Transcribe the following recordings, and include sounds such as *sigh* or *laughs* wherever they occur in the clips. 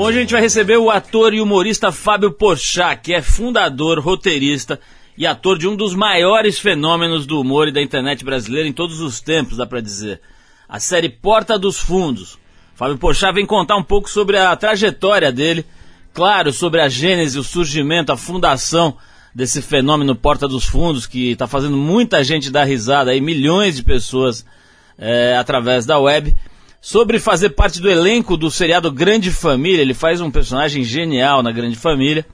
Hoje a gente vai receber o ator e humorista Fábio Porchat, que é fundador, roteirista e ator de um dos maiores fenômenos do humor e da internet brasileira em todos os tempos, dá pra dizer. A série Porta dos Fundos. Fábio Porchat vem contar um pouco sobre a trajetória dele, claro, sobre a gênese, o surgimento, a fundação desse fenômeno Porta dos Fundos, que está fazendo muita gente dar risada aí, milhões de pessoas é, através da web sobre fazer parte do elenco do seriado Grande Família. Ele faz um personagem genial na Grande Família.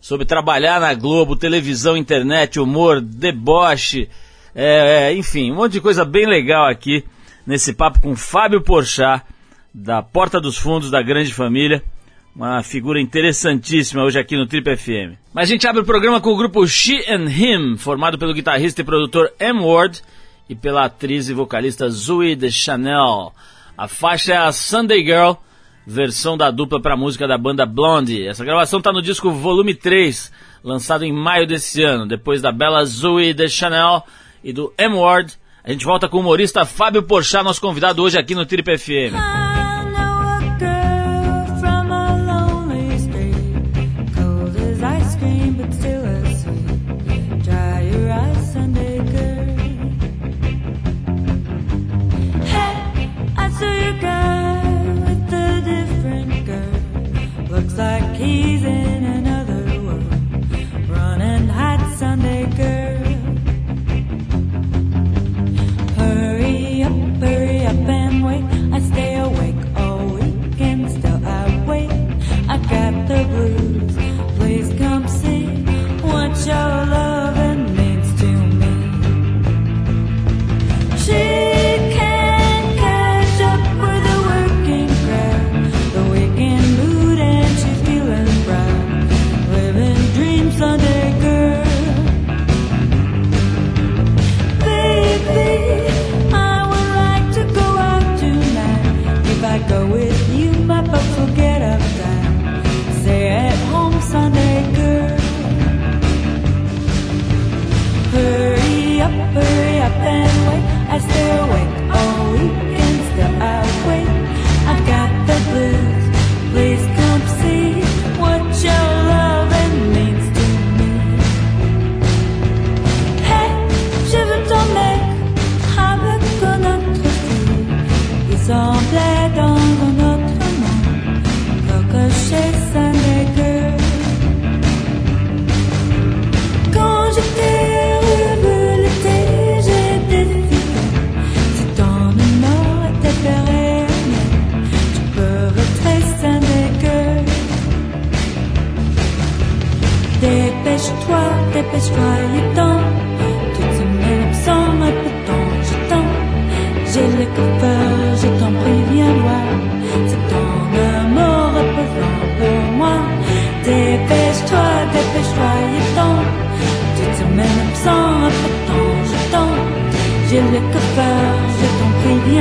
Sobre trabalhar na Globo, televisão, internet, humor, deboche, é, é, enfim, um monte de coisa bem legal aqui nesse papo com Fábio Porchat, da Porta dos Fundos da Grande Família. Uma figura interessantíssima hoje aqui no Trip FM. Mas a gente abre o programa com o grupo She and Him, formado pelo guitarrista e produtor M. Ward e pela atriz e vocalista Zoe de Chanel. A faixa é a Sunday Girl, versão da dupla para música da banda Blondie. Essa gravação está no disco Volume 3, lançado em maio desse ano, depois da bela Zoe de Chanel e do M. Ward. A gente volta com o humorista Fábio Porchat, nosso convidado hoje aqui no Trip FM.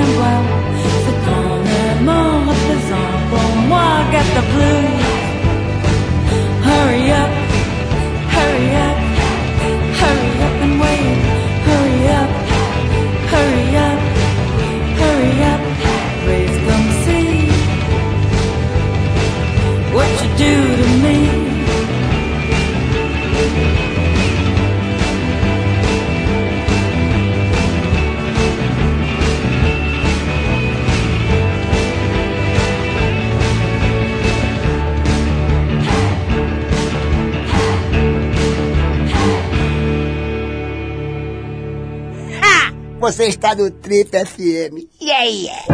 well. Você está no Trip FM. Yeah, yeah.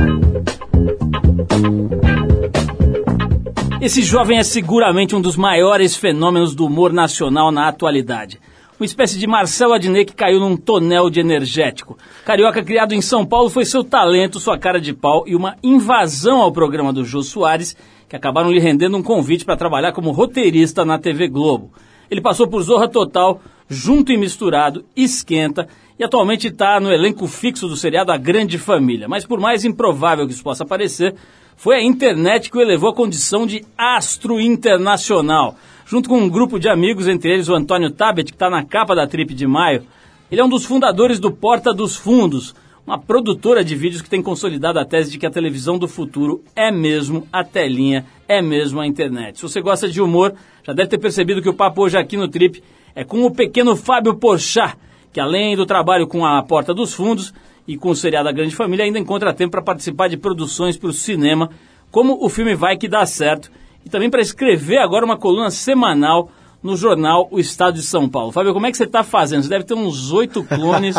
Esse jovem é seguramente um dos maiores fenômenos do humor nacional na atualidade. Uma espécie de Marcelo Adnet que caiu num tonel de energético. Carioca criado em São Paulo foi seu talento, sua cara de pau e uma invasão ao programa do Jô Soares, que acabaram lhe rendendo um convite para trabalhar como roteirista na TV Globo. Ele passou por Zorra Total, Junto e Misturado, Esquenta e atualmente está no elenco fixo do seriado A Grande Família. Mas por mais improvável que isso possa parecer, foi a internet que o elevou à condição de astro internacional. Junto com um grupo de amigos, entre eles o Antônio Tabet, que está na capa da Trip de maio, ele é um dos fundadores do Porta dos Fundos, uma produtora de vídeos que tem consolidado a tese de que a televisão do futuro é mesmo a telinha, é mesmo a internet. Se você gosta de humor, já deve ter percebido que o papo hoje aqui no Trip é com o pequeno Fábio Porchat, que além do trabalho com a Porta dos Fundos e com o seriado A Grande Família, ainda encontra tempo para participar de produções para o cinema, como o filme Vai Que Dá Certo, e também para escrever agora uma coluna semanal no jornal O Estado de São Paulo. Fábio, como é que você está fazendo? Você deve ter uns oito clones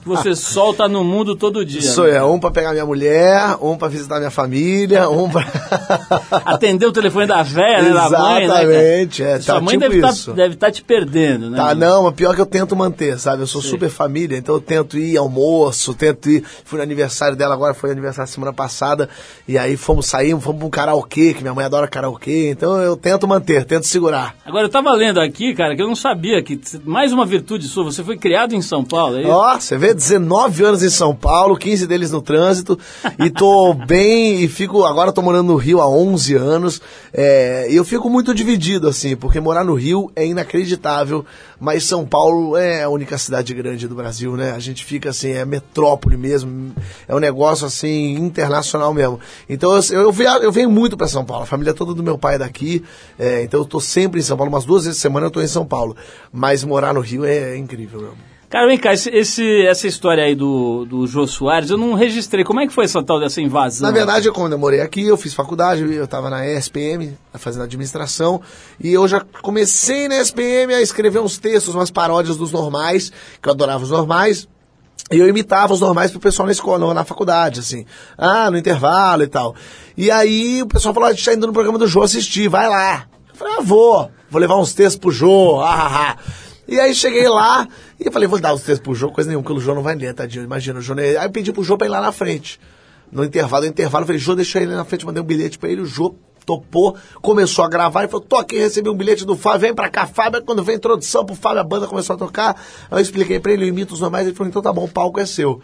que você solta no mundo todo dia. Sou né? eu, um para pegar minha mulher, um para visitar minha família, um para *laughs* atender o telefone da véia, né, da mãe, né? Exatamente, é, Sua tá mãe tipo deve estar tá te perdendo, né? Tá, não, mas pior que eu tento manter, sabe? Eu sou Sim. super família, então eu tento ir almoço, tento ir. Fui no aniversário dela agora, foi aniversário semana passada, e aí fomos sair, fomos pra um karaokê, que minha mãe adora karaokê, então eu tento manter, tento segurar. Agora, eu tava lendo aqui, cara, que eu não sabia que mais uma virtude sua, você foi criado em São Paulo, é isso? Ó, você vê, 19 anos em São Paulo, 15 deles no trânsito, e tô *laughs* bem, e fico, agora tô morando no Rio há 11 anos, é, e eu fico muito dividido, assim, porque morar no Rio é inacreditável, mas São Paulo é a única cidade grande do Brasil, né? A gente fica assim, é metrópole mesmo, é um negócio assim, internacional mesmo. Então eu, eu, via- eu venho muito pra São Paulo, a família toda do meu pai é daqui, é, então eu tô sempre em São Paulo, umas duas vezes por semana eu tô em São Paulo, mas morar no Rio é, incrível mesmo. Cara, vem cá, esse, essa história aí do, do Jô Soares, eu não registrei. Como é que foi essa tal dessa invasão? Na verdade, eu, quando eu morei aqui, eu fiz faculdade, eu estava na ESPM, fazendo administração, e eu já comecei na ESPM a escrever uns textos, umas paródias dos normais, que eu adorava os normais, e eu imitava os normais pro pessoal na escola, na faculdade, assim. Ah, no intervalo e tal. E aí o pessoal falou, a gente tá indo no programa do Jô assistir, vai lá. Eu falei, ah, vou. Vou levar uns textos pro Jô, ah, ah, ah. E aí cheguei lá e falei, vou dar os textos pro Jô, coisa nenhuma, porque o Jô não vai ler, tadinho, imagina, o Jô não... Aí eu pedi pro Jô pra ir lá na frente. No intervalo, no intervalo, eu falei, Jô, deixa ele na frente, mandei um bilhete pra ele, o Jô topou, começou a gravar e falou, tô aqui, recebi um bilhete do Fábio, vem pra cá, Fábio, quando veio a introdução pro Fábio, a banda começou a tocar, eu expliquei pra ele, eu imito os normais, ele falou, então tá bom, o palco é seu.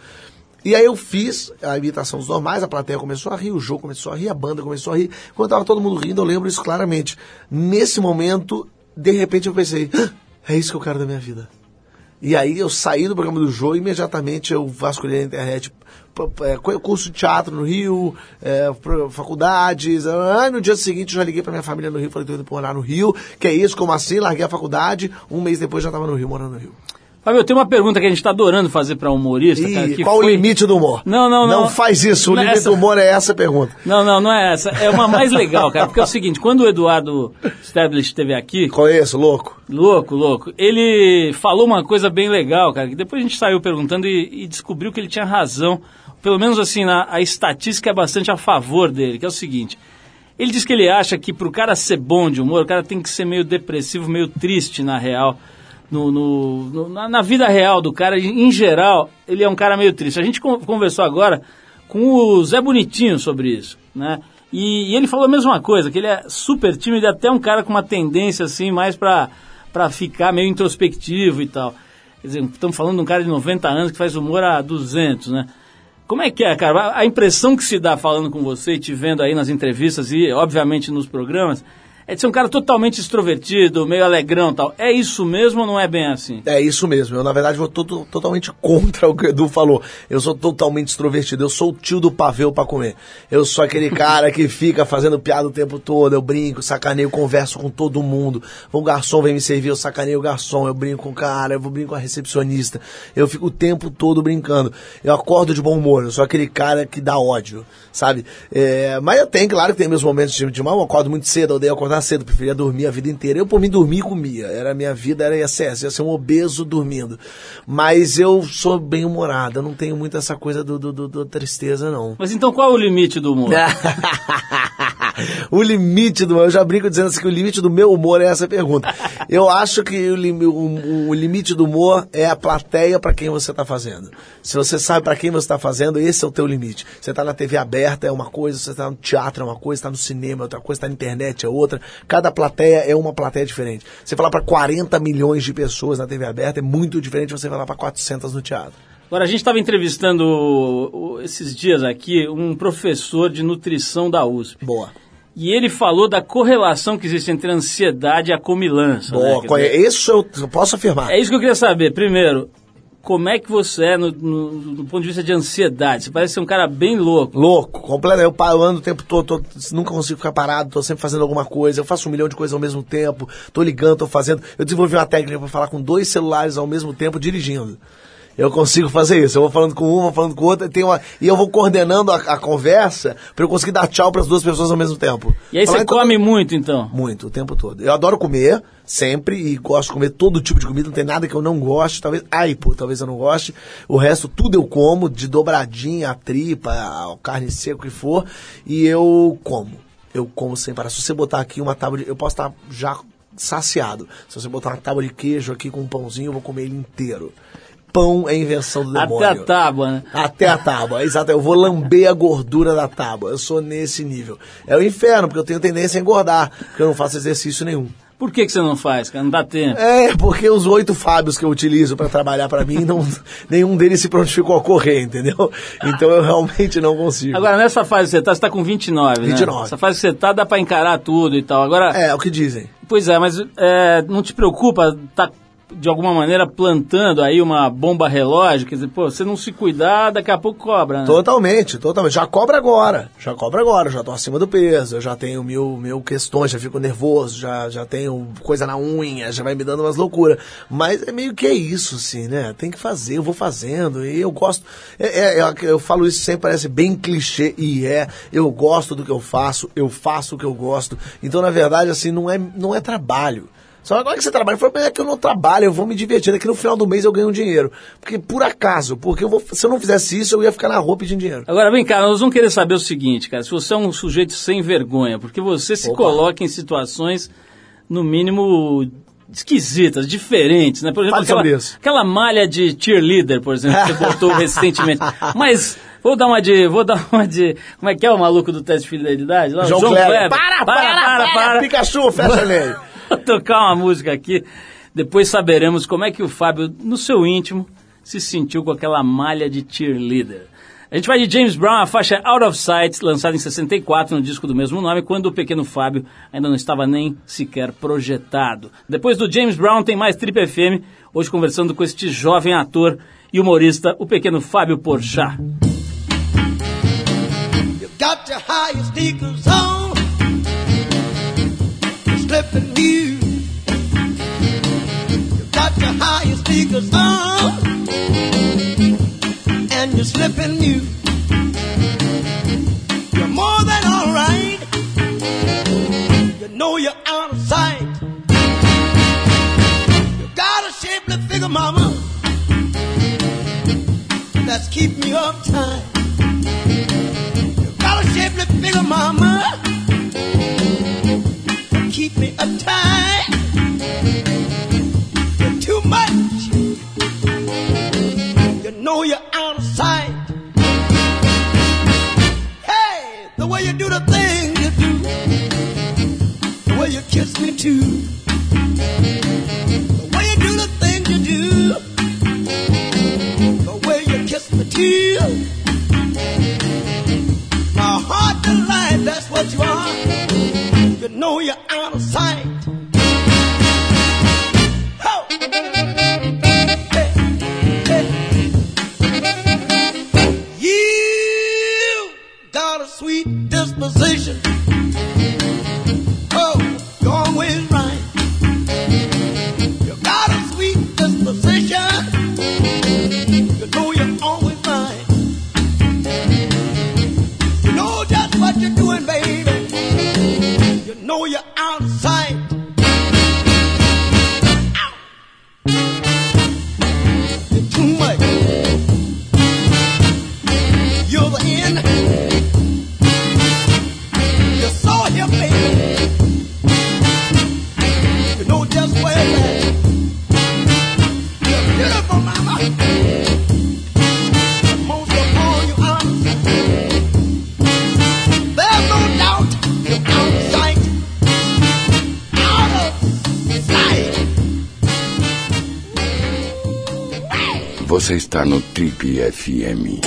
E aí eu fiz a imitação dos normais, a plateia começou a rir, o jogo começou a rir, a banda começou a rir. Quando tava todo mundo rindo, eu lembro isso claramente. Nesse momento, de repente eu pensei, "Ah, é isso que eu quero da minha vida. E aí eu saí do programa do Jô e imediatamente eu vasculhei na internet é, cu- curso de teatro no Rio, é, faculdades. Ah, no dia seguinte eu já liguei pra minha família no Rio, falei, tô indo morar no Rio. Que é isso, como assim? Larguei a faculdade. Um mês depois já tava no Rio, morando no Rio. Fábio, eu tenho uma pergunta que a gente tá adorando fazer pra humorista, cara. Qual foi... o limite do humor? Não, não, não. Não faz isso. O Não limite essa- do humor é essa pergunta. Não, não, não é essa. É uma mais legal, cara. Porque é o seguinte, quando o Eduardo Stablish esteve aqui, Conheço, louco. louco, louco, ele falou uma coisa bem legal, cara, que depois a gente saiu perguntando e, e descobriu que ele tinha razão. Pelo menos assim, na, a estatística é bastante a favor dele, que é o seguinte. Ele diz que ele acha que pro cara ser bom de humor, o cara tem que ser meio depressivo, meio triste na real. No, no- no- na, vida real do cara, em geral, ele é um cara meio triste. A gente con- conversou agora com o Zé Bonitinho sobre isso, né? E, e ele falou a mesma coisa, que ele é super tímido até um cara com uma tendência assim mais pra, pra ficar meio introspectivo e tal. Quer dizer, estamos falando de um cara de 90 anos que faz humor há 200, né? Como é que é, cara? A- A impressão que se dá falando com você te vendo aí nas entrevistas e, obviamente, nos programas, é de ser um cara totalmente extrovertido, meio alegrão tal. É isso mesmo ou não é bem assim? É isso mesmo. Eu, na verdade, vou to- to- totalmente *laughs* contra o que o Edu falou. Eu sou totalmente extrovertido. Eu sou o tio do pavê pra comer. Eu sou aquele cara que fica fazendo piada o tempo todo. Eu brinco, sacaneio, converso com todo mundo. O garçom vem me servir, eu sacaneio o garçom. Eu brinco com o cara, eu brinco com a recepcionista. Eu fico o tempo todo brincando. Eu acordo de bom humor. Eu sou aquele cara que dá ódio, sabe? É, mas eu tenho, claro que tem meus momentos de, de mal. Eu acordo muito cedo, eu odeio acordar cedo. Preferia dormir a vida inteira. Eu, por mim, dormia e comia. Era a minha vida, era essa, ia ser um obeso dormindo. Mas eu sou bem humorado. Eu não tenho muito essa coisa do, do, do- do tristeza, não. Mas então qual é o limite do humor? *laughs* o limite do eu já brinco dizendo assim que o limite do meu humor é essa pergunta. Eu acho que o, o- o limite do humor é a plateia para quem você está fazendo. Se você sabe para quem você está fazendo, esse é o teu limite. Você está na TV aberta é uma coisa, você está no teatro é uma coisa, está no cinema é outra coisa, está na internet é outra. Cada plateia é uma plateia diferente. Você falar para 40 milhões de pessoas na TV aberta é muito diferente de você falar para 400 no teatro. Agora, a gente estava entrevistando esses dias aqui um professor de nutrição da USP. Boa. E ele falou da correlação que existe entre a ansiedade e a comilança. né? Boa. Dizer, Isso eu, posso afirmar. É isso que eu queria saber. Primeiro, como é que você é no, no- do ponto de vista de ansiedade. Você parece ser um cara bem louco. Louco, completo. Eu paro ando o tempo todo, tô- nunca consigo ficar parado, tô sempre fazendo alguma coisa. Eu faço um milhão de coisas ao mesmo tempo, tô ligando, tô fazendo. Eu desenvolvi uma técnica para falar com dois celulares ao mesmo tempo dirigindo. Eu consigo fazer isso. Eu vou falando com um, vou falando com o outro, e, tem uma, e eu vou coordenando a, a conversa para eu conseguir dar tchau para as duas pessoas ao mesmo tempo. E aí Falar, você então, come muito, então. Muito, o tempo todo. Eu adoro comer, sempre, e gosto de comer todo tipo de comida, não tem nada que eu não goste, talvez, ai, pô, talvez eu não goste. O resto, tudo eu como, de dobradinha, a tripa, a carne seca, o que for, e eu como. Eu como sem parar. Se você botar aqui uma tábua de... Eu posso estar já saciado. Se você botar uma tábua de queijo aqui com um pãozinho, eu vou comer ele inteiro. Pão é invenção do demônio. Até a tábua, né? Até a tábua, exato. Eu vou lamber a gordura da tábua. Eu sou nesse nível. É o inferno, porque eu tenho tendência a engordar, porque eu não faço exercício nenhum. Por que, que você não faz, cara? Não dá tempo. É, porque os oito Fábios que eu utilizo para trabalhar para mim, não, nenhum deles se prontificou a correr, entendeu? Então eu realmente não consigo. Agora, nessa fase que você tá, você tá com 29, né? 29. Essa fase que você tá, dá pra encarar tudo e tal. Agora, É, é o que dizem. pois é, mas é, não te preocupa tá de alguma maneira plantando aí uma bomba relógio? Quer dizer, pô, você não se cuidar, daqui a pouco cobra, né? Totalmente, totalmente. Já cobra agora. Já cobra agora. Já tô acima do peso. Eu já tenho mil, mil questões, já fico nervoso, já, já tenho coisa na unha, já vai me dando umas loucuras. Mas é meio que é isso, assim, né? Tem que fazer, eu vou fazendo. E eu gosto. É, é, eu, eu falo isso sempre, parece bem clichê, e é. Eu gosto do que eu faço, eu faço o que eu gosto. Então, na verdade, assim, não é, não é trabalho. Só agora que você trabalha, foi é que eu não trabalho, eu vou me divertir, é que no final do mês eu ganho dinheiro. Porque por acaso, porque eu vou, se eu não fizesse isso, eu ia ficar na rua pedindo dinheiro. Agora, vem cá, nós vamos querer saber o seguinte, cara, se você é um sujeito sem vergonha, porque você se Opa. coloca em situações, no mínimo, esquisitas, diferentes, né? Por exemplo, aquela, aquela malha de cheerleader, por exemplo, que você botou *laughs* recentemente. Mas, vou dar uma de, vou dar uma de, como é que é o maluco do teste de fidelidade? Lá, o João, Kleber. Para, para, para, Pikachu, fecha nele. *laughs* Tocar uma música aqui, depois saberemos como é que o Fábio, no seu íntimo, se sentiu com aquela malha de cheerleader. A gente vai de James Brown, a faixa Out of Sight, lançada em 64 no disco do mesmo nome, quando o pequeno Fábio ainda não estava nem sequer projetado. Depois do James Brown tem mais Trip FM, hoje conversando com este jovem ator e humorista, o pequeno Fábio Porchat. You on. You're. You got your highest sneakers on. And you're slipping new. You're more than alright. You know you're out of sight. You got a shapely figure, mama. That's keep me uptight. Got a shapely figure, mama. Keep me uptight. Está no Trip FM.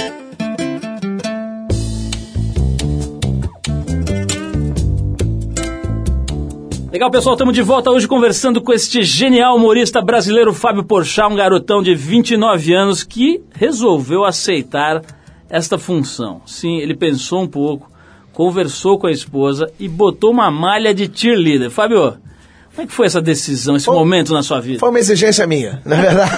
Legal, pessoal, estamos de volta hoje conversando com este genial humorista brasileiro Fábio Porchat, um garotão de 29 anos que resolveu aceitar esta função. Sim, ele pensou um pouco, conversou com a esposa e botou uma malha de cheerleader. Fábio, como é que foi essa decisão, esse Foi- momento na sua vida? Foi uma exigência minha, na verdade.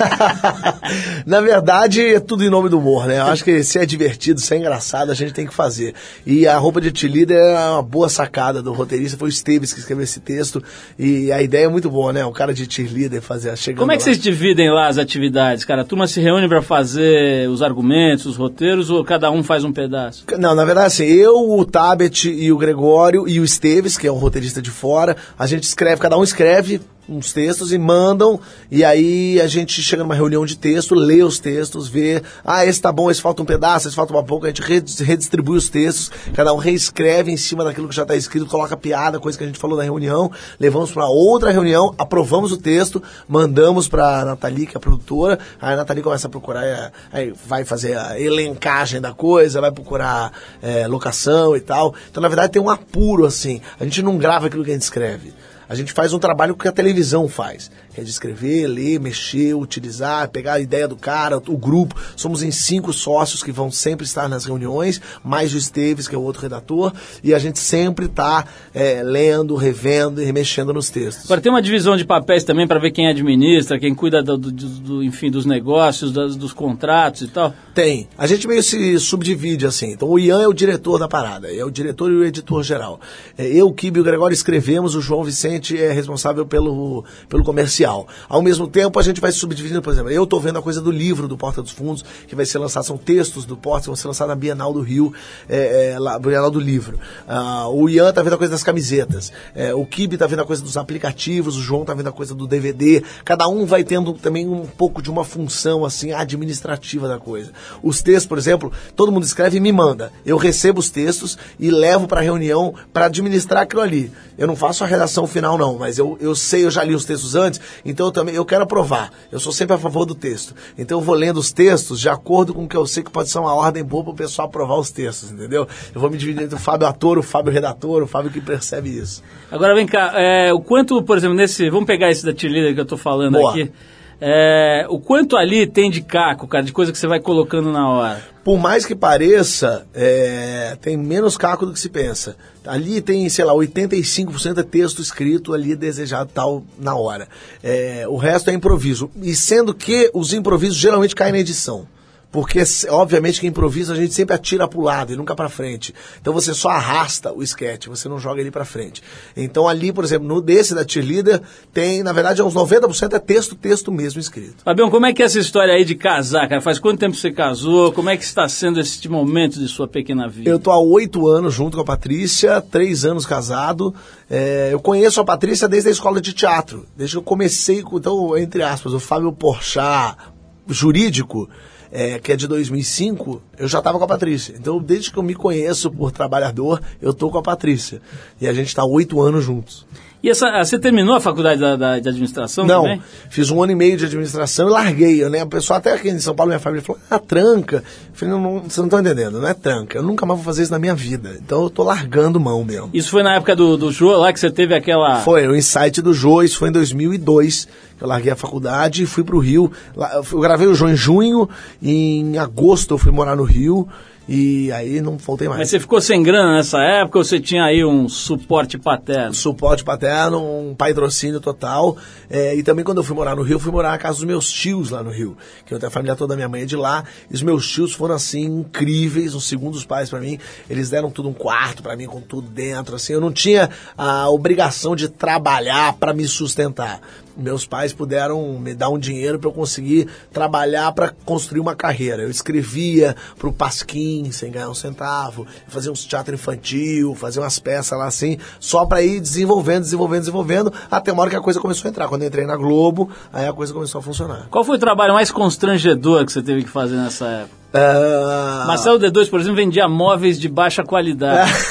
*laughs* na verdade, é tudo em nome do humor, né? Eu acho que se é divertido, se é engraçado, a gente tem que fazer. E a roupa de cheerleader é uma boa sacada do roteirista, foi o Esteves que escreveu esse texto. E a ideia é muito boa, né? O cara de cheerleader fazer, chegando Como é que lá. vocês dividem lá as atividades, cara? A turma se reúne para fazer os argumentos, os roteiros, ou cada um faz um pedaço? Não, na verdade, assim, eu, o Tabet e o Gregório e o Esteves, que é um roteirista de fora, a gente escreve, cada um escreve uns textos e mandam, e aí a gente chega numa reunião de texto, lê os textos, vê, ah, esse tá bom, esse falta um pedaço, esse falta uma pouco, a gente red- redistribui os textos, cada um reescreve em cima daquilo que já está escrito, coloca piada, coisa que a gente falou na reunião, levamos para outra reunião, aprovamos o texto, mandamos para Nathalie, que é a produtora, aí a Nathalie começa a procurar, é, aí vai fazer a elencagem da coisa, vai procurar é, locação e tal. Então, na verdade, tem um apuro, assim. A gente não grava aquilo que a gente escreve. A gente faz um trabalho que a televisão faz. Que é de escrever, ler, mexer, utilizar, pegar a ideia do cara, o grupo. Somos em cinco sócios que vão sempre estar nas reuniões, mais o Esteves, que é o outro redator, e a gente sempre está lendo, revendo e remexendo nos textos. Agora tem uma divisão de papéis também para ver quem administra, quem cuida do, do- do- enfim, dos negócios, das- dos contratos e tal. Tem. A gente meio se subdivide assim. Então o Ian é o diretor da parada, é o diretor e o editor geral. É, eu, o Kibe e o Gregório escrevemos, o João Vicente é responsável pelo, pelo comercial. Ao mesmo tempo, a gente vai subdividindo, por exemplo, eu estou vendo a coisa do livro do Porta dos Fundos, que vai ser lançado, são textos do Porta, que vão ser lançados na Bienal do Rio, é, é, lá, Bienal do Livro. Ah, o Ian está vendo a coisa das camisetas, é, o Kibe está vendo a coisa dos aplicativos, o João está vendo a coisa do DVD. Cada um vai tendo também um pouco de uma função assim administrativa da coisa. Os textos, por exemplo, todo mundo escreve e me manda. Eu recebo os textos e levo para a reunião para administrar aquilo ali. Eu não faço a redação final não, mas eu, eu sei, eu já li os textos antes, então eu também eu quero aprovar. Eu sou sempre a favor do texto. Então eu vou lendo os textos de acordo com o que eu sei que pode ser uma ordem boa para o pessoal aprovar os textos, entendeu? Eu vou me dividir entre o Fábio ator, o Fábio redator, o Fábio que percebe isso. Agora vem cá, é, o quanto, por exemplo, nesse. Vamos pegar esse da cheerleader que eu tô falando Boa. aqui. É, o quanto ali tem de caco, cara, de coisa que você vai colocando na hora. por mais que pareça, é, tem menos caco do que se pensa. Ali tem, sei lá, 85% é texto escrito ali desejado tal na hora. É, o resto é improviso. E sendo que os improvisos geralmente caem na edição. Porque, obviamente, que improvisa a gente sempre atira pro lado e nunca pra frente. Então você só arrasta o sketch, você não joga ele pra frente. Então ali, por exemplo, no desse da cheerleader, tem, na verdade, uns 90% é texto, texto mesmo escrito. Fabião, como é que é essa história aí de casar, cara? Faz quanto tempo você casou? Como é que está sendo esse momento de sua pequena vida? Eu tô há oito anos junto com a Patrícia, três anos casado. É, eu conheço a Patrícia desde a escola de teatro. Desde que eu comecei, com, então, entre aspas, o Fábio Porchat jurídico, é, que é de 2005, eu já estava com a Patrícia. Então, desde que eu me conheço por trabalhador, eu tô com a Patrícia. E a gente está oito anos juntos. E essa, você terminou a faculdade da, da- de administração Não, também? fiz um ano e meio de administração e larguei. Né, o pessoal até aqui em São Paulo, minha família falou, ah, tranca. Eu falei, não, não, vocês não estão entendendo, não é tranca. Eu nunca mais vou fazer isso na minha vida. Então eu tô largando mão mesmo. Isso foi na época do, do Jô lá que você teve aquela. Foi, o insight do Jô, isso foi em 2002, que eu larguei a faculdade e fui pro Rio. Lá- Eu gravei o Jô em junho, e em agosto eu fui morar no Rio, e aí não voltei mais. Mas você ficou sem grana nessa época ou você tinha aí um suporte paterno? suporte paterno, um patrocínio total. É, e também quando eu fui morar no Rio, eu fui morar na casa dos meus tios lá no Rio. Que eu tenho a família toda da minha mãe é de lá. E os meus tios foram assim incríveis, os segundos pais pra mim. Eles deram tudo um quarto pra mim com tudo dentro, assim. Eu não tinha a obrigação de trabalhar pra me sustentar. Meus pais puderam me dar um dinheiro pra eu conseguir trabalhar pra construir uma carreira. Eu escrevia pro Pasquim sem ganhar um centavo, fazia uns teatro infantil, fazia umas peças lá assim, só pra ir desenvolvendo, desenvolvendo, desenvolvendo, até uma hora que a coisa começou a entrar. Quando eu entrei na Globo, aí a coisa começou a funcionar. Qual foi o trabalho mais constrangedor que você teve que fazer nessa época? Ah, Marcelo D2, por exemplo, vendia móveis de baixa qualidade. *laughs*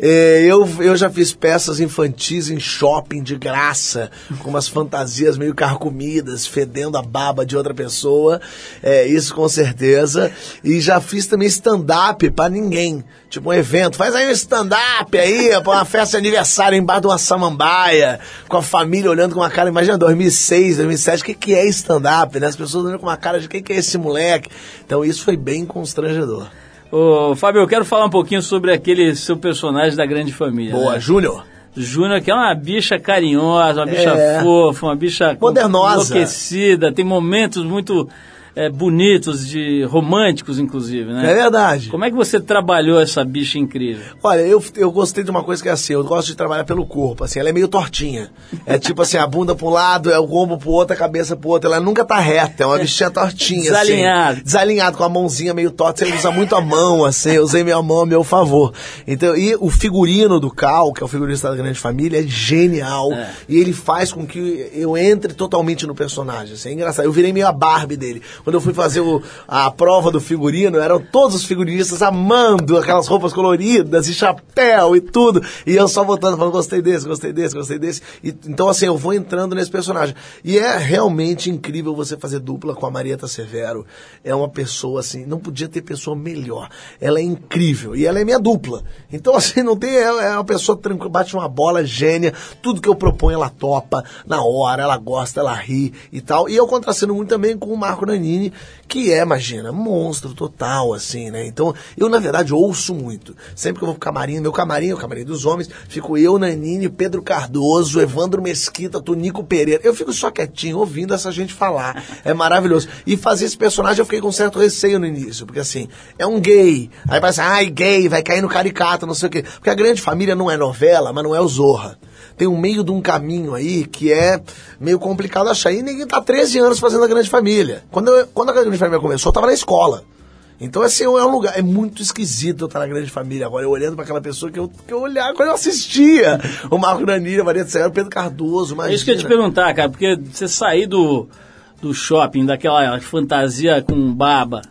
É, eu, eu já fiz peças infantis em shopping de graça, com umas fantasias meio carcomidas, fedendo a baba de outra pessoa. É, isso com certeza. E já fiz também stand-up pra ninguém. Tipo um evento, faz aí um stand-up aí, pra uma festa de aniversário embaixo de uma samambaia, com a família olhando com uma cara, imagina 2006, 2007, o que, que é stand-up, né? As pessoas olhando com uma cara de o que, que é esse moleque. Então isso foi bem constrangedor. Ô, Fábio, eu quero falar um pouquinho sobre aquele seu personagem da grande família. Boa, né? Júnior. Júnior, que é uma bicha carinhosa, uma bicha É. fofa, uma bicha Modernosa. enlouquecida, tem momentos muito é, bonitos, de românticos, inclusive, né? É verdade. Como é que você trabalhou essa bicha incrível? Olha, eu, eu gostei de uma coisa que é assim, eu gosto de trabalhar pelo corpo, assim, ela é meio tortinha. É tipo assim, a bunda pra um lado, é o ombro pro outro, a cabeça pro outro, ela nunca tá reta, é uma bichinha tortinha, Desalinhado. assim. Desalinhado, com a mãozinha meio torta, você usa muito a mão, assim, eu usei minha mão a meu favor. Então, e o figurino do Cal, que é o figurinista da Grande Família, é genial, e ele faz com que eu entre totalmente no personagem, assim, é engraçado. Eu virei meio a Barbie dele. Quando eu fui fazer o- a prova do figurino, eram todos os figurinistas amando aquelas roupas coloridas e chapéu e tudo. E eu só botando, falando, gostei desse, gostei desse, gostei desse. E, então, assim, eu vou entrando nesse personagem. E é realmente incrível você fazer dupla com a Marieta Severo. É uma pessoa, assim, não podia ter pessoa melhor. Ela é incrível. E ela é minha dupla. Então, *laughs* assim, não tem. É é uma pessoa tranquila, bate uma bola gênia. Tudo que eu proponho, ela topa na hora, ela gosta, ela ri e tal. E eu contraceno muito também com o Marco Que é, imagina, monstro total, assim, né? Então, eu, na verdade, ouço muito. Sempre que eu vou pro camarim, meu camarim, é o camarim dos homens, fico eu, Nanini, Pedro Cardoso, Evandro Mesquita, Tonico Pereira. Eu fico só quietinho, ouvindo essa gente falar. É maravilhoso. E fazer esse personagem eu fiquei com certo receio no início, porque assim, é um gay. Aí parece, ai, gay, vai cair no caricato, não sei o quê. Porque a grande família não é novela, mas não é o Zorra. Tem um meio de um caminho aí que é meio complicado achar. E ninguém tá 13 anos fazendo a grande família. Quando, eu- quando a grande família começou, eu tava na escola. Então, assim, é um lugar. É muito esquisito eu estar na grande família agora. Eu olhando para aquela pessoa que eu, que eu olhava quando eu assistia. O Marco Danilo, Maria do Céu, Pedro Cardoso, É isso que eu ia te perguntar, cara, porque você sair do, do shopping, daquela fantasia com baba,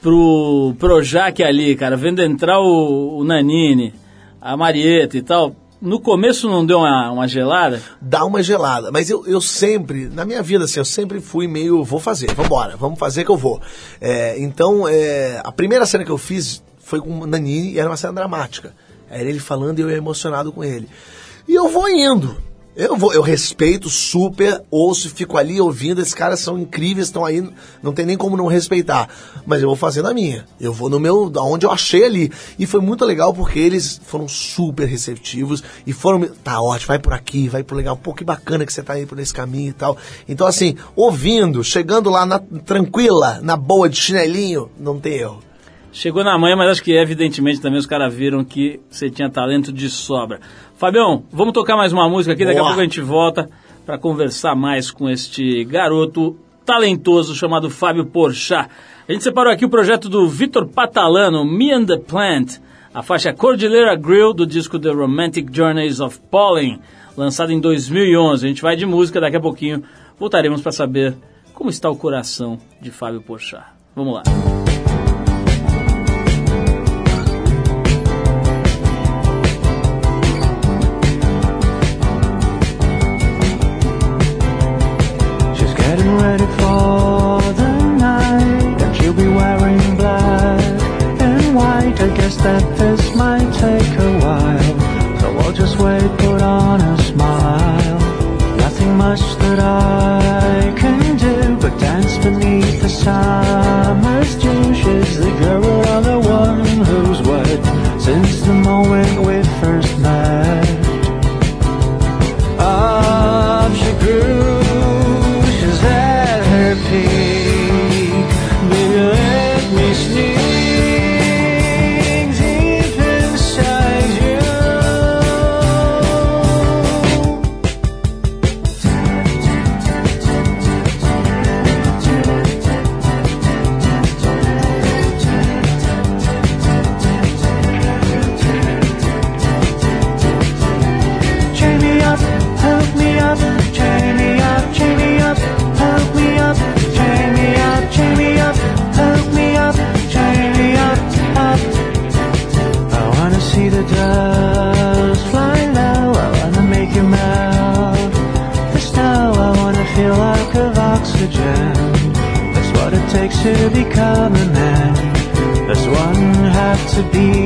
pro Projac ali, cara, vendo entrar o, o Nanini, a Marieta e tal, no começo não deu uma, uma gelada? dá uma gelada. Mas eu, eu sempre, na minha vida, assim, eu sempre fui meio, vou fazer, vambora, vamos fazer que eu vou. É, então, é, a primeira cena que eu fiz foi com o Nanini e era uma cena dramática. Era ele falando e eu emocionado com ele. E eu vou indo. Eu vou, eu respeito super, ouço, fico ali ouvindo, esses caras são incríveis, estão aí, não tem nem como não respeitar. Mas eu vou fazendo a minha. Eu vou no meu, aonde eu achei ali. E foi muito legal porque eles foram super receptivos e foram, tá ótimo, vai por aqui, vai por legal, pô, que bacana que você tá aí por esse caminho e tal. Então assim, ouvindo, chegando lá na, tranquila, na boa, de chinelinho, não tem erro. Chegou na manhã, mas acho que evidentemente também os caras viram que você tinha talento de sobra. Fabião, vamos tocar mais uma música aqui, daqui a Boa. pouco a gente volta para conversar mais com este garoto talentoso chamado Fábio Porchat. A gente separou aqui o projeto do Vitor Patalano, Me and the Plant, a faixa Cordillera Grill do disco The Romantic Journeys of Pollen, lançado em 2011. A gente vai de música daqui a pouquinho. Voltaremos para saber como está o coração de Fábio Porchat. Vamos lá. to be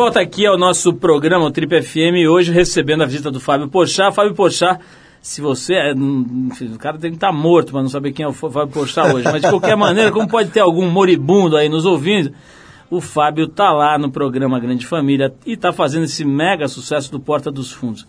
volta aqui ao nosso programa o Trip FM, hoje recebendo a visita do Fábio Pochá. Fábio Pochá, se você é. hum, enfim, O cara tem que estar morto para não saber quem é o Fábio Pochá hoje. Mas de qualquer maneira, como pode ter algum moribundo aí nos ouvindo, o Fábio tá lá no programa Grande Família e tá fazendo esse mega sucesso do Porta dos Fundos.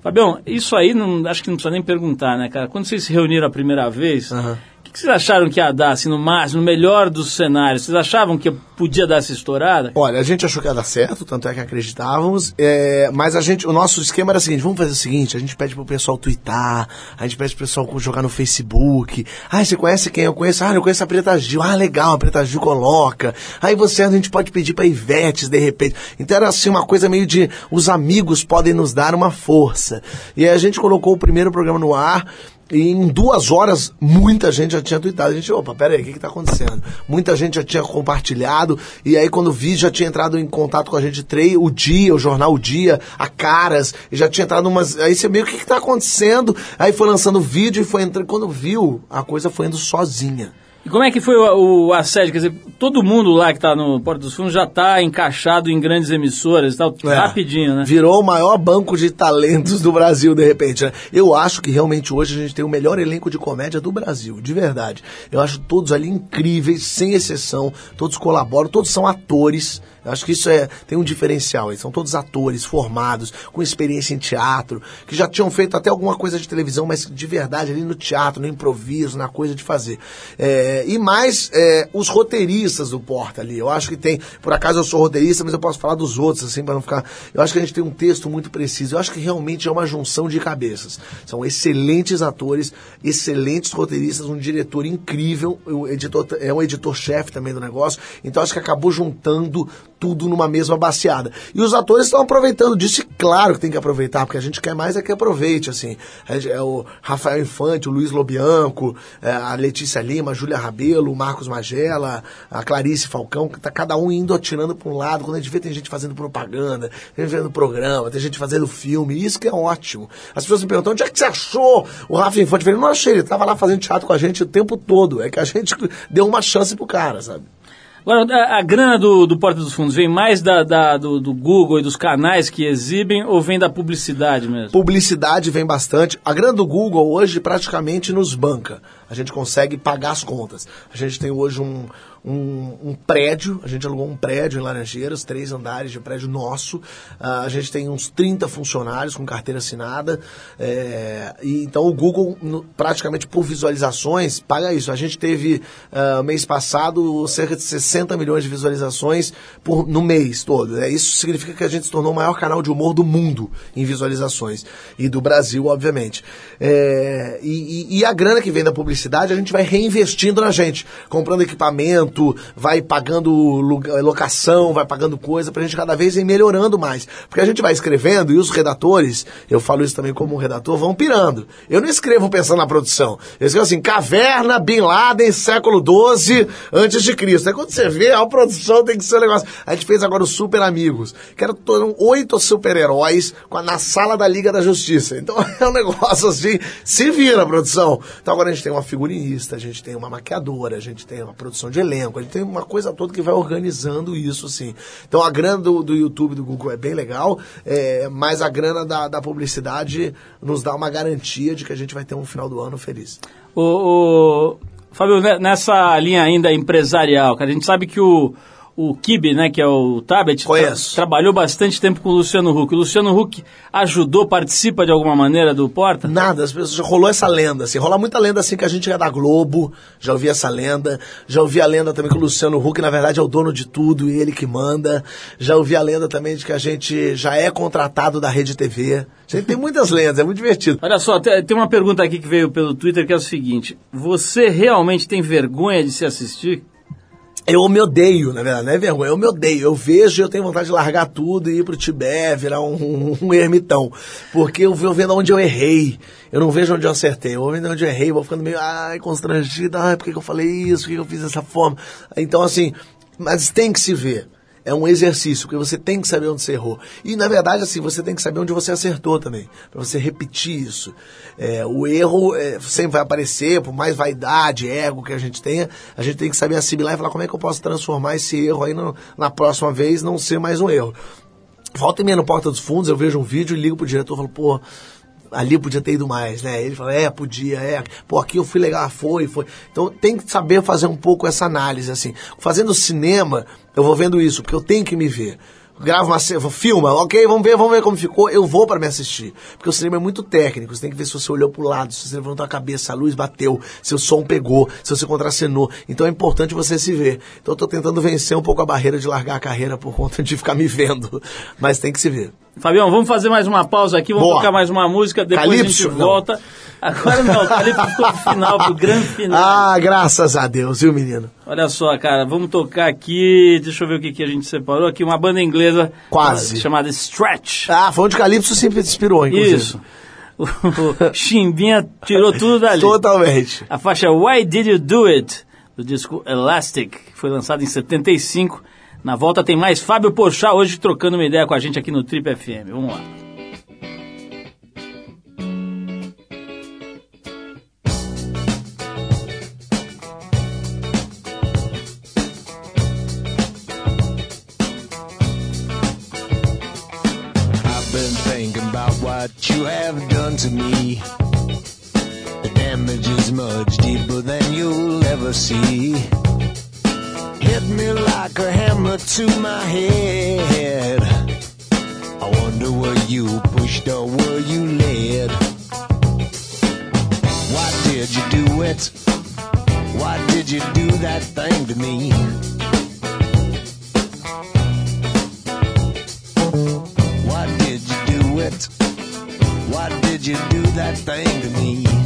Fabião, isso aí não, acho que não precisa nem perguntar, né, cara? Quando vocês se reuniram a primeira vez, o que, vocês acharam que ia dar, assim, no máximo, no melhor dos cenários? Vocês achavam que podia dar essa estourada? Olha, a gente achou que ia dar certo, tanto é que acreditávamos, é, mas a gente, o nosso esquema era o seguinte, vamos fazer o seguinte, a gente pede pro pessoal twittar, a gente pede pro pessoal jogar no Facebook, ah, você conhece quem eu conheço? Ah, eu conheço a Preta Gil, ah, legal, a Preta Gil coloca, aí você, a gente pode pedir pra Ivetes, de repente, então era assim uma coisa meio de, os amigos podem nos dar uma força, e aí a gente colocou o primeiro programa no ar, e em duas horas, muita gente já tinha tweetado. A gente, opa, pera aí, o que, que tá acontecendo? Muita gente já tinha compartilhado, e aí quando vi, já tinha entrado em contato com a gente três, o dia, o jornal O Dia, a Caras, e já tinha entrado umas. Aí você meio, o que, que tá acontecendo? Aí foi lançando vídeo e foi entrando. Quando viu, a coisa foi indo sozinha. E como é que foi o, o assédio? Quer dizer, todo mundo lá que está no Porta dos Fundos já está encaixado em grandes emissoras e tal, É. rapidinho, né? Virou o maior banco de talentos do Brasil, de repente. né? Eu acho que realmente hoje a gente tem o melhor elenco de comédia do Brasil, de verdade. Eu acho todos ali incríveis, sem exceção. Todos colaboram, todos são atores. Eu acho que isso é, tem um diferencial. Eles são todos atores formados, com experiência em teatro, que já tinham feito até alguma coisa de televisão, mas de verdade ali no teatro, no improviso, na coisa de fazer. É, e mais é, os roteiristas do Porta ali. Eu acho que tem, por acaso eu sou roteirista, mas eu posso falar dos outros, assim, para não ficar. Eu acho que a gente tem um texto muito preciso. Eu acho que realmente é uma junção de cabeças. São excelentes atores, excelentes roteiristas, um diretor incrível, o editor é um editor-chefe também do negócio. Então acho que acabou juntando tudo numa mesma baseada. E os atores estão aproveitando disso, e claro que tem que aproveitar, porque a gente quer mais é que aproveite, assim. É o Rafael Infante, o Luiz Lobianco, é, a Letícia Lima, a Júlia Rabelo, o Marcos Magela, a Clarice Falcão, que tá cada um indo atirando para um lado, quando a gente vê tem gente fazendo propaganda, tem gente fazendo programa, tem gente fazendo filme, isso que é ótimo. As pessoas me perguntam, onde é que você achou o Rafa Infante? Eu falei, não achei, ele tava lá fazendo teatro com a gente o tempo todo, é que a gente *laughs* deu uma chance pro cara, sabe? Agora, a, a grana do, do Porta dos Fundos vem mais da, da- do, do Google e dos canais que exibem ou vem da publicidade mesmo? Publicidade vem bastante. A grana do Google hoje praticamente nos banca. A gente consegue pagar as contas. A gente tem hoje um, um, um prédio, a gente alugou um prédio em Laranjeiras, três andares de prédio nosso. Ah, a gente tem uns 30 funcionários com carteira assinada. é, e então o Google, praticamente por visualizações, paga isso. A gente teve ah, mês passado cerca de 60 milhões de visualizações por, no mês todo. né? Isso significa que a gente se tornou o maior canal de humor do mundo em visualizações. E do Brasil, obviamente. É, e- e a grana que vem da publicidade, a gente vai reinvestindo na gente, comprando equipamento, vai pagando locação, vai pagando coisa, pra gente cada vez ir melhorando mais. Porque a gente vai escrevendo e os redatores, eu falo isso também como redator, vão pirando. Eu não escrevo pensando na produção. Eu escrevo assim, caverna, Bin Laden, século XII, antes de Cristo. Aí quando você vê, a produção tem que ser um negócio. A gente fez agora os Super Amigos, que eram to- oito super-heróis a- na sala da Liga da Justiça. Então *laughs* é um negócio assim, se vira a produção. Então agora a gente tem uma figurinista, a gente tem uma maquiadora, a gente tem uma produção de elenco, a gente tem uma coisa toda que vai organizando isso, assim. Então a grana do, do YouTube, do Google é bem legal, é, mas a grana da, da publicidade nos dá uma garantia de que a gente vai ter um final do ano feliz. O, o- Fábio, ne- nessa linha ainda empresarial, cara, a gente sabe que o, o Kibe, né, que é o Tabet, Conheço. trabalhou bastante tempo com o Luciano Huck. O Luciano Huck ajudou, participa de alguma maneira do Porta? Nada, as pessoas já rolou essa lenda, assim, rola muita lenda assim que a gente é da Globo, já ouvi essa lenda, já ouvi a lenda também que o Luciano Huck, na verdade, é o dono de tudo e ele que manda, já ouvi a lenda também de que a gente já é contratado da Rede TV, a gente tem muitas *laughs* lendas, é muito divertido. Olha só, te- tem uma pergunta aqui que veio pelo Twitter que é o seguinte: você realmente tem vergonha de se assistir? Eu me odeio, na verdade, não é vergonha, eu me odeio. Eu vejo e eu tenho vontade de largar tudo e ir pro Tibete, virar um, um ermitão. Porque eu vou vendo onde eu errei. Eu não vejo onde eu acertei. Eu vou vendo onde eu errei, vou ficando meio, ai, constrangido, ai, por que, que eu falei isso? Por que, que eu fiz dessa forma? Então, assim, mas tem que se ver. É um exercício, porque você tem que saber onde você errou. E, na verdade, assim, você tem que saber onde você acertou também, para você repetir isso. É, o erro é, sempre vai aparecer, por mais vaidade, ego que a gente tenha, a gente tem que saber assimilar e falar como é que eu posso transformar esse erro aí no- na próxima vez não ser mais um erro. Volta e meia no Porta dos Fundos, eu vejo um vídeo e ligo pro diretor e falo, pô, ali podia ter ido mais, né? Ele fala, é, podia, é. Pô, aqui eu fui legal, foi, foi. Então tem que saber fazer um pouco essa análise, assim. Fazendo cinema, eu vou vendo isso, porque eu tenho que me ver. Gravo uma cena, filma, ok, vamos ver, vamos ver como ficou, eu vou pra me assistir. Porque o cinema é muito técnico, você tem que ver se você olhou pro lado, se você levantou a cabeça, a luz bateu, se o som pegou, se você contracenou. Então é importante você se ver. Então eu tô tentando vencer um pouco a barreira de largar a carreira por conta de ficar me vendo. Mas tem que se ver. Fabião, vamos fazer mais uma pausa aqui, vamos Boa. tocar mais uma música, depois a Calypso? gente Não. volta. Agora não, o Calypso ficou pro final, pro grande *laughs* final. Ah, graças a Deus, viu, menino? Olha só, cara, vamos tocar aqui, deixa eu ver o que, que a gente separou aqui, uma banda inglesa Quase. chamada Stretch. Ah, falando de Calypso sempre te inspirou, inclusive. Isso. O, o Chimbinha tirou tudo dali. Totalmente. A faixa Why Did You Do It, do disco Elastic, que foi lançado em 75. Na volta tem mais Fábio Porchat hoje trocando uma ideia com a gente aqui no Trip FM. Vamos lá. To me. The damage is much deeper than you'll ever see. Hit me like a hammer to my head. I wonder were you pushed or were you led? Why did you do it? Why did you do that thing to me? You do that thing to me?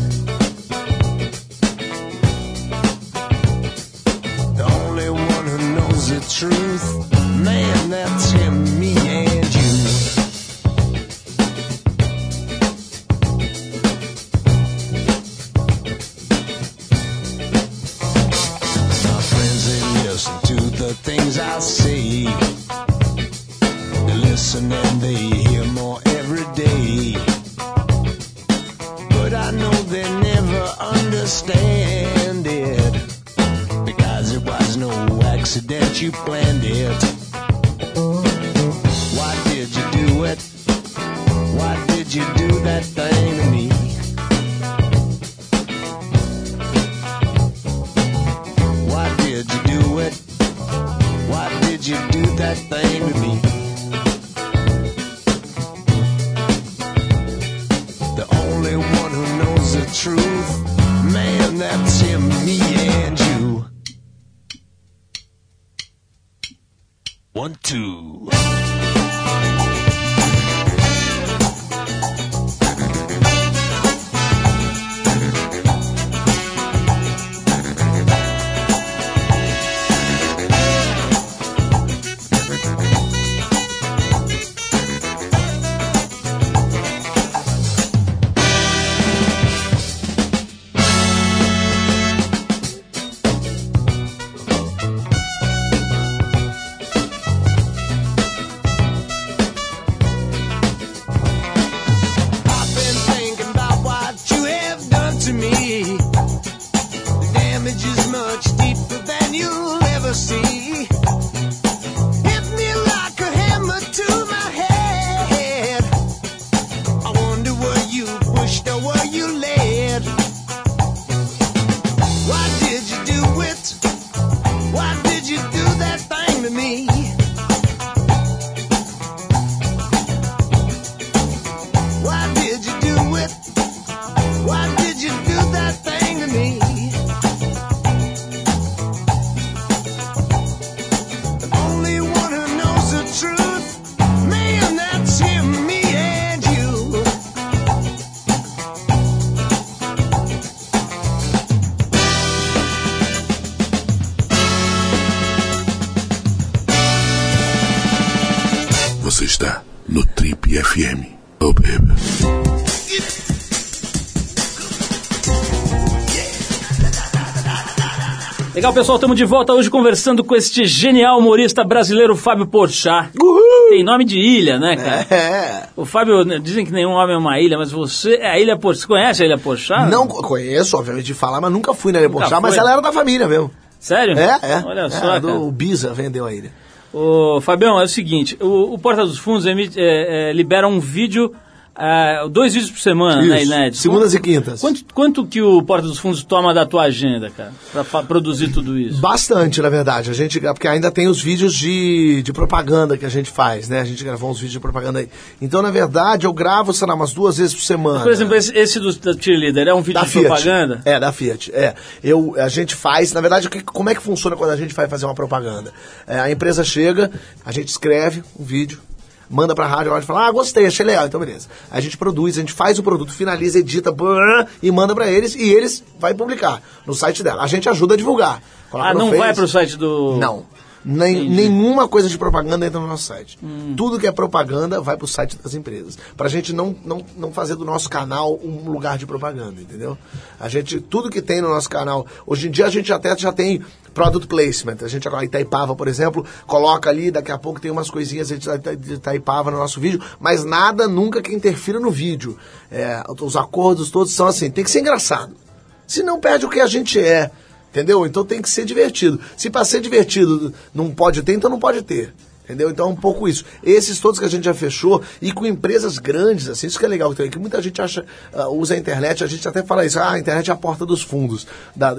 Understand it. Because it was no accident, you planned it. Why did you do it? Why did you do that thing pessoal, estamos de volta hoje conversando com este genial humorista brasileiro Fábio Porchat. Tem nome de ilha, né, cara? É. O Fábio, né, dizem que nenhum homem é uma ilha, mas você é a Ilha Porchat. Você conhece a Ilha Porchat? Não co- conheço, obviamente, de falar, mas nunca fui na Ilha Porchat, mas ela era da família mesmo. Sério? É, é. Olha É, só, do-. O Biza vendeu a ilha. Ô, Fabião, é o seguinte, o, o Porta dos Fundos é, é, libera um vídeo, ah, dois vídeos por semana, né, Isso. inéditos. Segundas e quintas. Quanto, quanto que o Porta dos Fundos toma da tua agenda, cara, pra fa- produzir tudo isso? Bastante, na verdade. A gente, porque ainda tem os vídeos de, de propaganda que a gente faz, né? A gente gravou uns vídeos de propaganda aí. Então, na verdade, eu gravo, sei lá, umas duas vezes por semana. Por exemplo, esse, esse do, da Cheerleader é um vídeo da de Fiat. propaganda? É, da Fiat. É. Eu, a gente faz, na verdade, que- como é que funciona quando a gente vai fazer uma propaganda? É, a empresa chega, a gente escreve um vídeo, manda pra rádio, a rádio fala, ah, gostei, achei legal, então beleza. A gente produz, a gente faz o produto, finaliza, edita, brrr, e manda pra eles, e eles vai publicar no site dela. A gente ajuda a divulgar. Coloca Ah, não Face. vai pro site do... Não. Nem- nenhuma coisa de propaganda entra no nosso site. Tudo que é propaganda vai pro site das empresas. Pra gente não, não, não fazer do nosso canal um lugar de propaganda, entendeu? A gente, tudo que tem no nosso canal, hoje em dia a gente até já tem product placement. A gente agora, Itaipava, por exemplo, coloca ali, daqui a pouco tem umas coisinhas de Itaipava no nosso vídeo, mas nada nunca que interfira no vídeo. É, os acordos todos são assim, tem que ser engraçado. Se não perde o que a gente é. Entendeu? Então tem que ser divertido. Se para ser divertido não pode ter, então não pode ter. Entendeu? Então é um pouco isso. Esses todos que a gente já fechou e com empresas grandes, assim, isso que é legal também, que muita gente acha, ah, usa a internet, a gente até fala isso, ah, a internet é a porta dos fundos.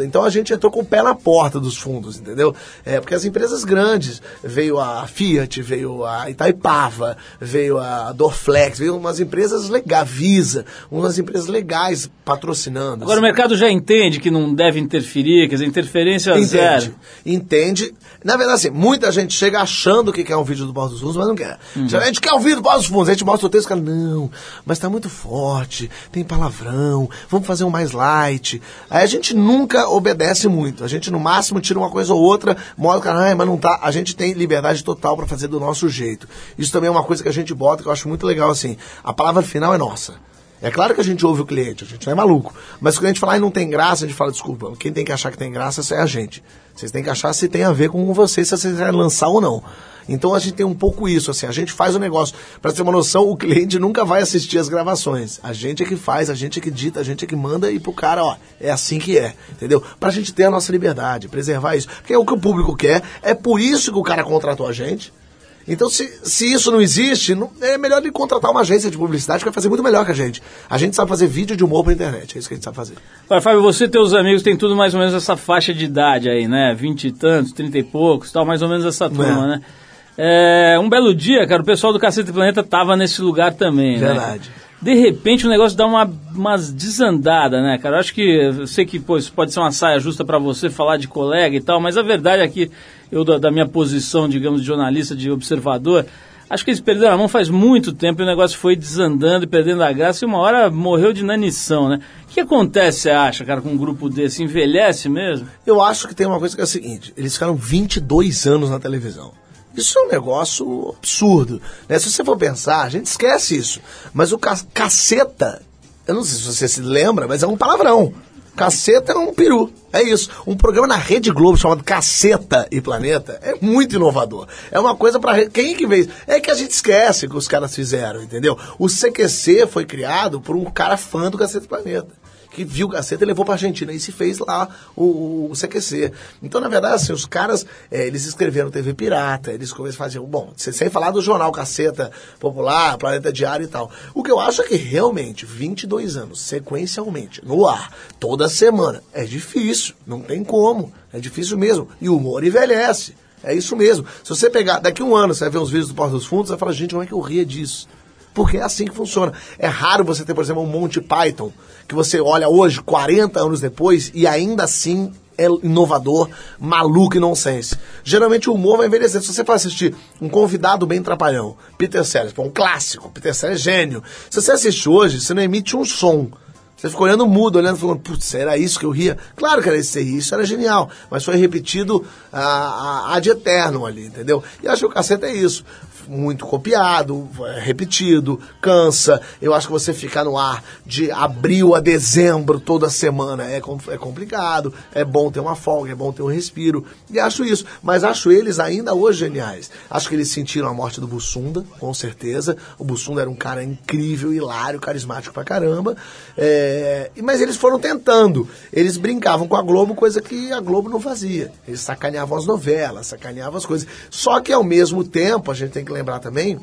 Então a gente entrou com o pé na porta dos fundos, entendeu? É, porque as empresas grandes, veio a Fiat, veio a Itaipava, veio a Dorflex, veio umas empresas legais, Visa, umas empresas legais patrocinando. Agora o mercado já entende que não deve interferir, quer dizer, interferência Entende. zero. Entende. Na verdade, assim, muita gente chega achando que quer um vídeo do Porta dos Fundos, mas não quer. Uhum. A gente quer o vídeo do Porta dos Fundos. A gente mostra o texto e fala, não, mas tá muito forte, tem palavrão, vamos fazer um mais light. Aí a gente nunca obedece muito. A gente, no máximo, tira uma coisa ou outra, mostra o cara, "Ai, mas não tá. A gente tem liberdade total pra fazer do nosso jeito. Isso também é uma coisa que a gente bota, que eu acho muito legal, assim. A palavra final é nossa. É claro que a gente ouve o cliente, a gente não é maluco. Mas quando a gente fala e não tem graça, a gente fala, desculpa, quem tem que achar que tem graça é a gente. Vocês têm que achar se tem a ver com vocês, se vocês querem lançar ou não. Então a gente tem um pouco isso, assim, a gente faz o negócio. Pra ter uma noção, o cliente *laughs* nunca vai assistir as gravações. A gente é que faz, a gente é que dita, a gente é que manda e pro cara, ó, é assim que é, entendeu? Pra gente ter a nossa liberdade, preservar isso. Porque é o que o público quer, é por isso que o cara contratou a gente. Então, se, se isso não existe, não- é melhor ele contratar uma agência de publicidade que vai fazer muito melhor que a gente. A gente sabe fazer vídeo de humor pra internet, é isso que a gente sabe fazer. Agora, Fábio, você e teus amigos tem tudo mais ou menos essa faixa de idade aí, né? Vinte e tantos, trinta e poucos, tal, mais ou menos essa turma, É. né? É, um belo dia, cara, o pessoal do Cacete Planeta tava nesse lugar também, né? Verdade. De repente o negócio dá uma, umas desandada, né, cara? Eu acho que, eu sei que, pô, isso pode ser uma saia justa pra você falar de colega e tal, mas a verdade é que eu, da, da minha posição, digamos, de jornalista, de observador, acho que eles perderam a mão faz muito tempo e o negócio foi desandando e perdendo a graça e uma hora morreu de inanição, né? O que acontece, você acha, cara, com um grupo desse? Envelhece mesmo? Eu acho que tem uma coisa que é a seguinte: eles ficaram 22 anos na televisão. Isso é um negócio absurdo. Né? Se você for pensar, a gente esquece isso. Mas o ca caceta, eu não sei se você se lembra, mas é um palavrão. Caceta é um peru. É isso. Um programa na Rede Globo chamado Caceta e Planeta é muito inovador. É uma coisa pra. re- Quem que fez? É que a gente esquece que os caras fizeram, entendeu? O CQC foi criado por um cara fã do Caceta e Planeta. Que viu o caceta e levou pra Argentina e se fez lá o, o CQC. Então, na verdade, assim, os caras, eh, eles escreveram TV Pirata, eles começaram a fazer, bom, sem falar do jornal Caceta Popular, Planeta Diário e tal. O que eu acho é que realmente, 22 anos, sequencialmente, no ar, toda semana, é difícil, não tem como, é difícil mesmo. E o humor envelhece. É isso mesmo. Se você pegar, daqui a um ano, você vai ver uns vídeos do Porta dos Fundos, você vai falar, gente, como é que eu ria disso? Porque é assim que funciona. É raro você ter, por exemplo, um Monty Python, que você olha hoje, 40 anos depois, e ainda assim é inovador, maluco e nonsense. Geralmente o humor vai envelhecer. Se você for assistir um convidado bem trapalhão, Peter Sellers, um clássico, Peter Sellers é gênio. Se você assiste hoje, você não emite um som. Você fica olhando mudo, olhando, falando, putz, era isso que eu ria? Claro que era isso, isso era genial, mas foi repetido a, a, ad eterno ali, entendeu? E acho que o cacete é isso. Muito copiado, é repetido, cansa. Eu acho que você ficar no ar de abril a dezembro toda semana é, é complicado. É bom ter uma folga, é bom ter um respiro. E acho isso. Mas acho eles ainda hoje geniais. Acho que eles sentiram a morte do Bussunda, com certeza. O Bussunda era um cara incrível, hilário, carismático pra caramba. É, mas eles foram tentando. Eles brincavam com a Globo, coisa que a Globo não fazia. Eles sacaneavam as novelas, sacaneavam as coisas. Só que ao mesmo tempo, a gente tem que lembrar também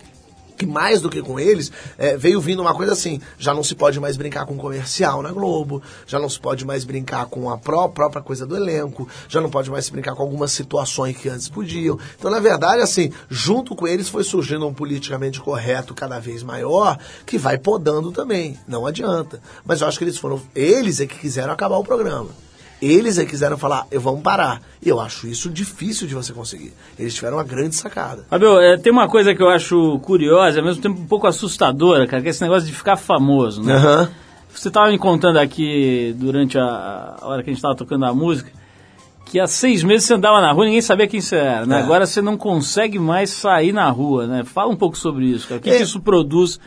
que mais do que com eles, é, veio vindo uma coisa assim, já não se pode mais brincar com comercial na Globo, já não se pode mais brincar com a pró- própria coisa do elenco, já não pode mais se brincar com algumas situações que antes podiam. Então, na verdade, assim, junto com eles foi surgindo um politicamente correto cada vez maior, que vai podando também, não adianta. Mas eu acho que eles foram, eles é que quiseram acabar o programa. Eles é que quiseram falar, eu vamos parar. E eu acho isso difícil de você conseguir. Eles tiveram uma grande sacada. Fabio, é, tem uma coisa que eu acho curiosa, ao mesmo tempo um pouco assustadora, cara, que é esse negócio de ficar famoso, né? Aham. Você estava me contando aqui durante a, a hora que a gente estava tocando a música que há seis meses você andava na rua e ninguém sabia quem você era, né? É. Agora você não consegue mais sair na rua, né? Fala um pouco sobre isso, cara. O que, É. que isso produz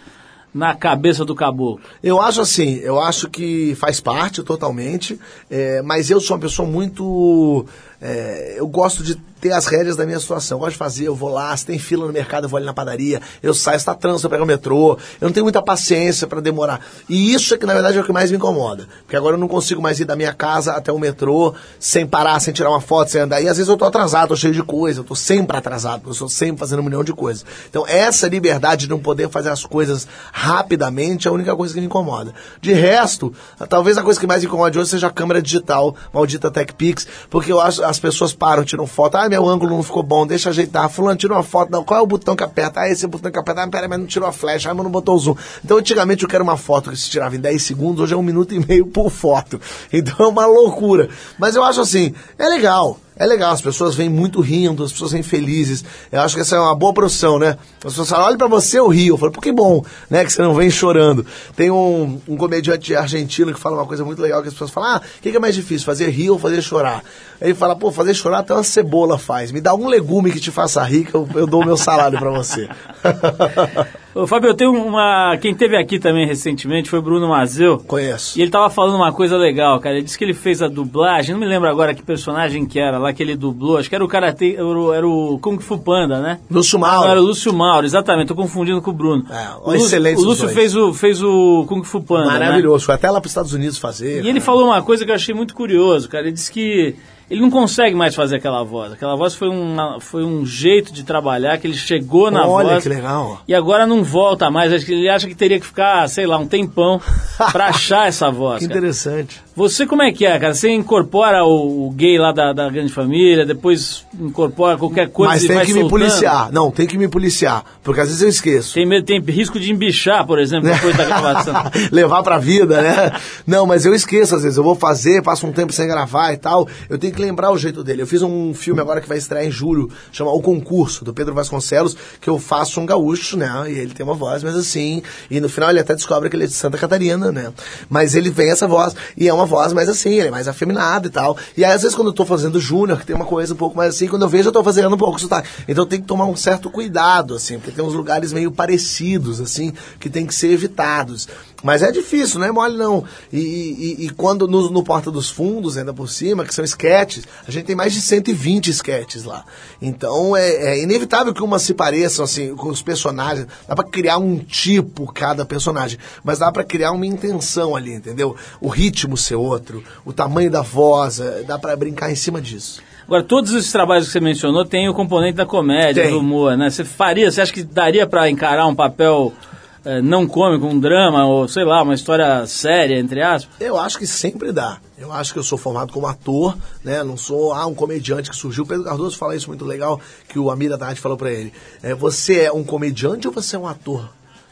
na cabeça do caboclo? Eu acho assim, eu acho que faz parte totalmente, é, mas eu sou uma pessoa muito. é, eu gosto de ter as rédeas da minha situação. Eu gosto de fazer, eu vou lá, se tem fila no mercado, eu vou ali na padaria, eu saio, se tá trânsito, eu pego o metrô. Eu não tenho muita paciência para demorar. E isso é que, na verdade, é o que mais me incomoda. Porque agora eu não consigo mais ir da minha casa até o metrô sem parar, sem tirar uma foto, sem andar. E às vezes eu tô atrasado, tô cheio de coisa, eu tô sempre atrasado, eu estou sempre fazendo um milhão de coisas. Então, essa liberdade de não poder fazer as coisas rapidamente é a única coisa que me incomoda. De resto, talvez a coisa que mais me incomode hoje seja a câmera digital, maldita TechPix, porque eu acho as pessoas param, tiram foto, ah, meu ângulo não ficou bom, deixa ajeitar. Fulano, tira uma foto, não, qual é o botão que aperta? Ah, esse botão que aperta, ah, pera, mas não tirou a flecha, ah, mas não botou o zoom. Então, antigamente eu quero uma foto que se tirava em 10 segundos, hoje é um minuto e meio por foto. *laughs* Então é uma loucura. Mas eu acho assim, é legal. É legal, as pessoas vêm muito rindo, as pessoas vêm felizes. Eu acho que essa é uma boa profissão, né? As pessoas falam, olha pra você, eu rio. Eu falo, pô, que bom, né? Que você não vem chorando. Tem um, um comediante argentino que fala uma coisa muito legal, que as pessoas falam, ah, o que, que é mais difícil, fazer rir ou fazer chorar? Ele fala, pô, fazer chorar até uma cebola faz. Me dá um legume que te faça rir, que eu, eu dou o meu salário pra você. *laughs* Ô, Fábio, eu tenho uma. Quem teve aqui também recentemente foi o Bruno Mazeu. Conheço. E ele tava falando uma coisa legal, cara. Ele disse que ele fez a dublagem, não me lembro agora que personagem que era lá que ele dublou. Acho que era o Karate, era o, era o Kung Fu Panda, né? Lúcio Não, Mauro. era o Lúcio Mauro, exatamente, tô confundindo com o Bruno. É, o Lúcio, excelentes o Lúcio os fez o, fez o Kung Fu Panda. né? Maravilhoso. Foi até lá pros Estados Unidos fazer. E ele falou uma coisa que eu achei muito curioso, cara. Ele disse que, ele não consegue mais fazer aquela voz. Aquela voz foi, uma, foi um jeito de trabalhar que ele chegou na Olha voz que legal. e agora não volta mais. Acho que Ele acha que teria que ficar, sei lá, um tempão *laughs* pra achar essa voz. Que cara. interessante. Você como é que é, cara? Você incorpora o, o gay lá da, da grande família, depois incorpora qualquer coisa Mas e tem vai que me soltando? policiar. Não, tem que me policiar. Porque às vezes eu esqueço. Tem, medo- tem risco de embichar, por exemplo, depois da gravação. *laughs* Levar pra vida, né? Não, mas eu esqueço às vezes. Eu vou fazer, passo um tempo sem gravar e tal. Eu tenho que lembrar o jeito dele. Eu fiz um filme agora que vai estrear em julho, chama O Concurso, do Pedro Vasconcelos, que eu faço um gaúcho, né? E ele tem uma voz, mas assim. E no final ele até descobre que ele é de Santa Catarina, né? Mas ele tem essa voz. E é uma voz mais assim, ele é mais afeminado e tal. E aí, às vezes, quando eu tô fazendo Júnior, que tem uma coisa um pouco mais assim, quando eu vejo, eu tô fazendo um pouco sotaque. Então tem que tomar um certo cuidado, assim, porque tem uns lugares meio parecidos, assim, que tem que ser evitados. Mas é difícil, não é mole não. E, e- e quando no, no Porta dos Fundos, ainda por cima, que são sketches, a gente tem mais de 120 sketches lá. Então é, é inevitável que umas se pareçam, assim, com os personagens. Dá pra criar um tipo cada personagem, mas dá pra criar uma intenção ali, entendeu? O ritmo ser outro, o tamanho da voz, é, dá pra brincar em cima disso. Agora, todos esses trabalhos que você mencionou têm o componente da comédia, Tem. do humor, né? Você faria, você acha que daria pra encarar um papel não cômico, um drama, ou sei lá, uma história séria, entre aspas? Eu acho que sempre dá. Eu acho que eu sou formado como ator, né? Não sou ah, um comediante que surgiu. Pedro Cardoso fala isso muito legal, que o Amir Tarde falou pra ele. É, você é um comediante ou você é um ator?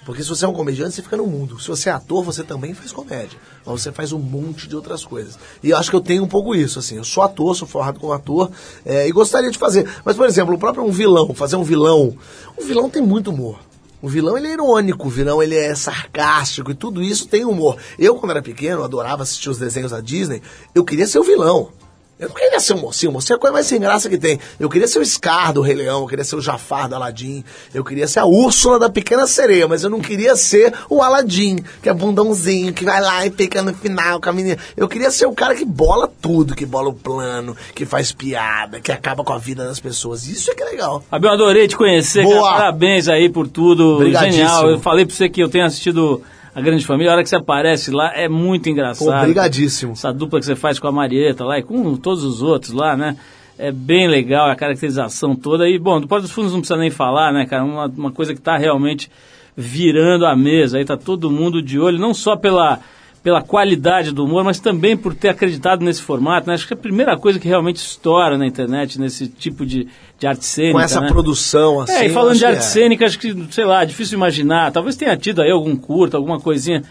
Porque se você é um comediante, você fica no mundo. Se você é ator, você também faz comédia. Mas você faz um monte de outras coisas. E eu acho que eu tenho um pouco isso, assim. Eu sou ator, sou formado como ator é, e gostaria de fazer. Mas, por exemplo, o próprio um vilão, fazer um vilão. O vilão tem muito humor. O vilão ele é irônico, o vilão ele é sarcástico e tudo isso tem humor. Eu, quando era pequeno, adorava assistir os desenhos da Disney, eu queria ser o vilão. Eu não queria ser o mocinho, mocinho é a coisa mais sem graça que tem. Eu queria ser o Scar do Rei Leão, eu queria ser o Jafar do Aladdin, eu queria ser a Úrsula da Pequena Sereia, mas eu não queria ser o Aladdin, que é bundãozinho, que vai lá e fica no final com a menina. Eu queria ser o cara que bola tudo, que bola o plano, que faz piada, que acaba com a vida das pessoas. Isso é que é legal. Fabio, adorei te conhecer, cara. Boa. Parabéns aí por tudo. Genial. Eu falei pra você que eu tenho assistido A Grande Família. A hora que você aparece lá é muito engraçado. Obrigadíssimo. Essa dupla que você faz com a Marieta lá e com todos os outros lá, né? É bem legal a caracterização toda. E, bom, do Porta dos Fundos não precisa nem falar, né, cara? Uma, uma coisa que tá realmente virando a mesa. Aí tá todo mundo de olho, não só pela, pela qualidade do humor, mas também por ter acreditado nesse formato. Né? Acho que é a primeira coisa que realmente estoura na internet, nesse tipo de, de arte cênica. Com essa né? produção assim. É, e eu falando de arte é. cênica, acho que, sei lá, difícil imaginar. Talvez tenha tido aí algum curto, alguma coisinha.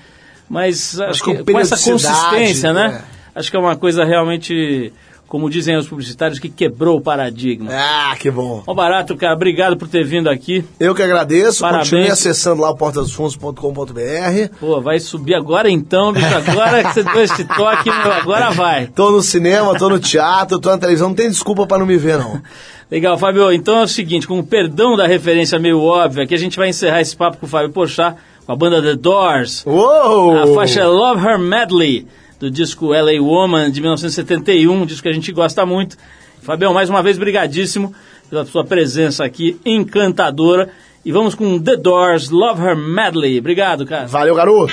Mas acho com que com essa consistência, né? é. Acho que é uma coisa realmente, como dizem os publicitários, que quebrou o paradigma. Ah, que bom. Ó, Barato, cara, obrigado por ter vindo aqui. Eu que agradeço. Parabéns. Continue acessando lá o portadosfundos.com.br. Pô, vai subir agora então, bicho. Agora que você deu esse toque, agora vai. Tô no cinema, tô no teatro, tô na televisão. Não tem desculpa pra não me ver, não. *laughs* Legal, Fábio. Então é o seguinte, com o perdão da referência meio óbvia, que a gente vai encerrar esse papo com o Fábio Porchat, com a banda The Doors. Uou! A faixa é Love Her Medley, do disco LA Woman, de 1971, um disco que a gente gosta muito. Fabião, mais uma vez, brigadíssimo pela sua presença aqui, encantadora. E vamos com The Doors, Love Her Medley. Obrigado, cara. Valeu, garoto!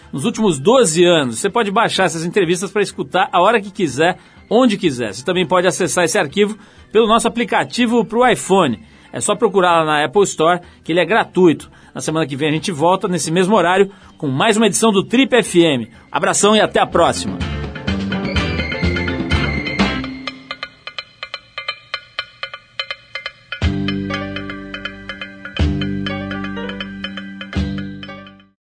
nos últimos 12 anos. Você pode baixar essas entrevistas para escutar a hora que quiser, onde quiser. Você também pode acessar esse arquivo pelo nosso aplicativo para o iPhone. É só procurar lá na Apple Store, que ele é gratuito. Na semana que vem a gente volta, nesse mesmo horário, com mais uma edição do Trip FM. Abração e até a próxima!